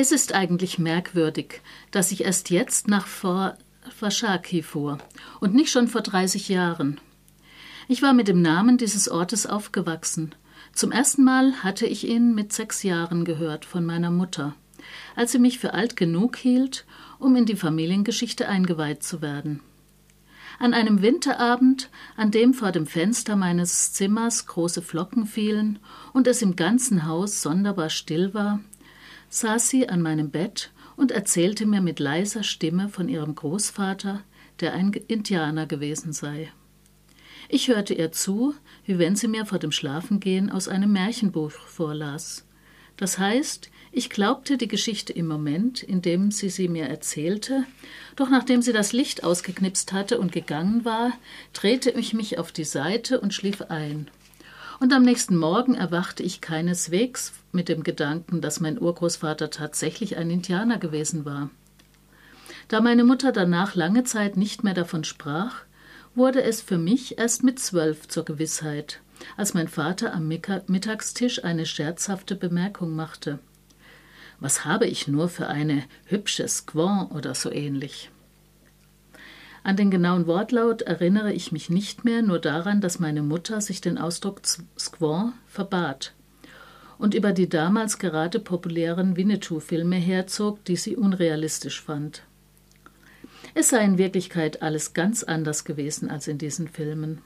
Es ist eigentlich merkwürdig, dass ich erst jetzt nach Washakie fuhr und nicht schon vor 30 Jahren. Ich war mit dem Namen dieses Ortes aufgewachsen. Zum ersten Mal hatte ich ihn mit sechs Jahren gehört von meiner Mutter, als sie mich für alt genug hielt, um in die Familiengeschichte eingeweiht zu werden. An einem Winterabend, an dem vor dem Fenster meines Zimmers große Flocken fielen und es im ganzen Haus sonderbar still war, saß sie an meinem Bett und erzählte mir mit leiser Stimme von ihrem Großvater, der ein Indianer gewesen sei. Ich hörte ihr zu, wie wenn sie mir vor dem Schlafengehen aus einem Märchenbuch vorlas. Das heißt, ich glaubte die Geschichte im Moment, in dem sie sie mir erzählte, doch nachdem sie das Licht ausgeknipst hatte und gegangen war, drehte ich mich auf die Seite und schlief ein und am nächsten Morgen erwachte ich keineswegs mit dem Gedanken, dass mein Urgroßvater tatsächlich ein Indianer gewesen war. Da meine Mutter danach lange Zeit nicht mehr davon sprach, wurde es für mich erst mit zwölf zur Gewissheit, als mein Vater am Mittagstisch eine scherzhafte Bemerkung machte. Was habe ich nur für eine hübsche Squaw oder so ähnlich? An den genauen Wortlaut erinnere ich mich nicht mehr, nur daran, dass meine Mutter sich den Ausdruck Squaw verbat und über die damals gerade populären Winnetou-Filme herzog, die sie unrealistisch fand. Es sei in Wirklichkeit alles ganz anders gewesen als in diesen Filmen.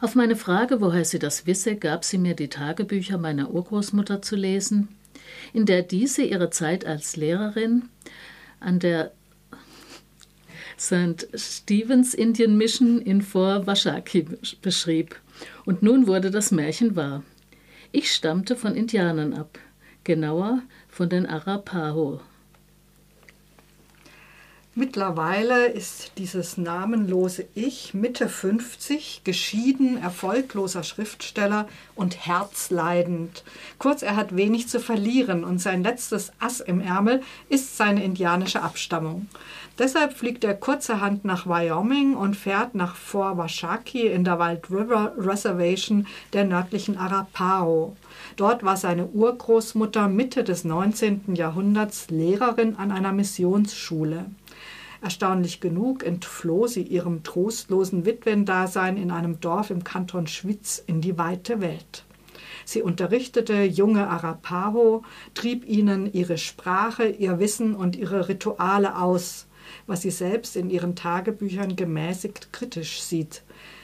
Auf meine Frage, woher sie das wisse, gab sie mir die Tagebücher meiner Urgroßmutter zu lesen, in der diese ihre Zeit als Lehrerin an der St. Stephen's Indian Mission in Fort Washakie beschrieb. Und nun wurde das Märchen wahr. Ich stammte von Indianern ab, genauer von den Arapaho. Mittlerweile ist dieses namenlose Ich Mitte 50, geschieden, erfolgloser Schriftsteller und herzleidend. Kurz, er hat wenig zu verlieren und sein letztes Ass im Ärmel ist seine indianische Abstammung. Deshalb fliegt er kurzerhand nach Wyoming und fährt nach Fort Washakie in der Wild River Reservation der nördlichen Arapaho. Dort war seine Urgroßmutter Mitte des 19. Jahrhunderts Lehrerin an einer Missionsschule. Erstaunlich genug entfloh sie ihrem trostlosen Witwendasein in einem Dorf im Kanton Schwyz in die weite Welt. Sie unterrichtete junge Arapaho, trieb ihnen ihre Sprache, ihr Wissen und ihre Rituale aus, was sie selbst in ihren Tagebüchern gemäßigt kritisch sieht.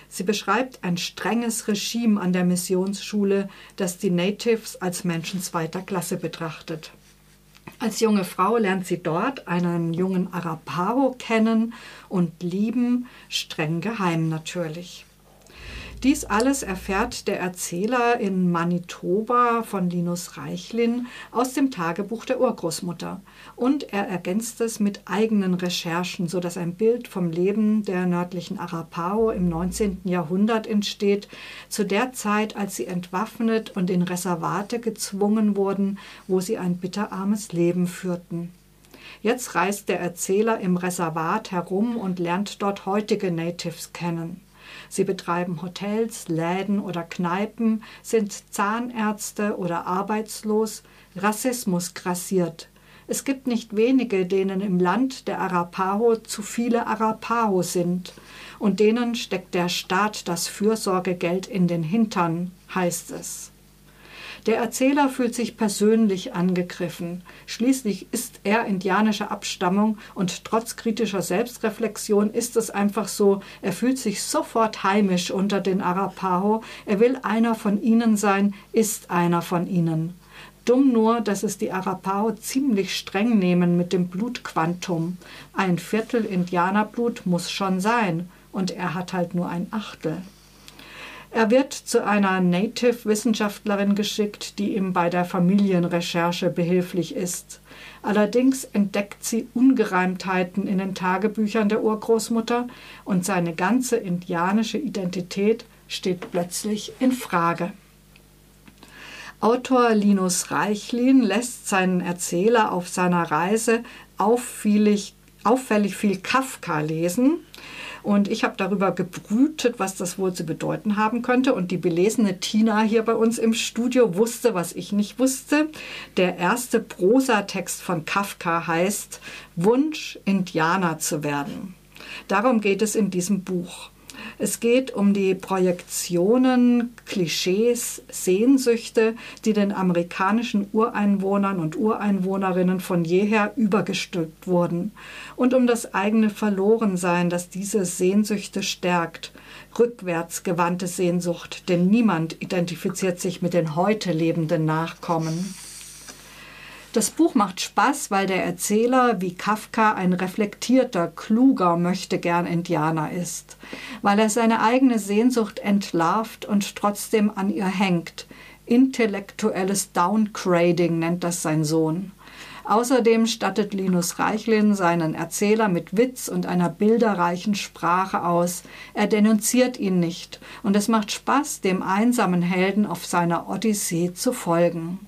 Sie beschreibt ein strenges Regime an der Missionsschule, das die Natives als Menschen zweiter Klasse betrachtet. Als junge Frau lernt sie dort einen jungen Arapaho kennen und lieben, streng geheim natürlich. Dies alles erfährt der Erzähler in Manitoba von Linus Reichlin aus dem Tagebuch der Urgroßmutter. Und er ergänzt es mit eigenen Recherchen, sodass ein Bild vom Leben der nördlichen Arapaho im 19. Jahrhundert entsteht, zu der Zeit, als sie entwaffnet und in Reservate gezwungen wurden, wo sie ein bitterarmes Leben führten. Jetzt reist der Erzähler im Reservat herum und lernt dort heutige Natives kennen. Sie betreiben Hotels, Läden oder Kneipen, sind Zahnärzte oder arbeitslos. Rassismus grassiert. Es gibt nicht wenige, denen im Land der Arapaho zu viele Arapaho sind. Und denen steckt der Staat das Fürsorgegeld in den Hintern, heißt es. Der Erzähler fühlt sich persönlich angegriffen. Schließlich ist er indianischer Abstammung und trotz kritischer Selbstreflexion ist es einfach so, er fühlt sich sofort heimisch unter den Arapaho. Er will einer von ihnen sein, ist einer von ihnen. Dumm nur, dass es die Arapaho ziemlich streng nehmen mit dem Blutquantum. Ein Viertel Indianerblut muss schon sein, und er hat halt nur ein Achtel. Er wird zu einer Native-Wissenschaftlerin geschickt, die ihm bei der Familienrecherche behilflich ist. Allerdings entdeckt sie Ungereimtheiten in den Tagebüchern der Urgroßmutter und seine ganze indianische Identität steht plötzlich in Frage. Autor Linus Reichlin lässt seinen Erzähler auf seiner Reise auffällig, auffällig viel Kafka lesen Und ich habe darüber gebrütet, was das wohl zu bedeuten haben könnte. Und die belesene Tina hier bei uns im Studio wusste, was ich nicht wusste. Der erste Prosatext von Kafka heißt Wunsch, Indianer zu werden. Darum geht es in diesem Buch. Es geht um die Projektionen, Klischees, Sehnsüchte, die den amerikanischen Ureinwohnern und Ureinwohnerinnen von jeher übergestülpt wurden und um das eigene Verlorensein, das diese Sehnsüchte stärkt. Rückwärts gewandte Sehnsucht, denn niemand identifiziert sich mit den heute lebenden Nachkommen. Das Buch macht Spaß, weil der Erzähler wie Kafka ein reflektierter, kluger möchtegern Indianer ist, weil er seine eigene Sehnsucht entlarvt und trotzdem an ihr hängt. Intellektuelles Downgrading nennt das sein Sohn. Außerdem stattet Linus Reichlin seinen Erzähler mit Witz und einer bilderreichen Sprache aus. Er denunziert ihn nicht und es macht Spaß, dem einsamen Helden auf seiner Odyssee zu folgen.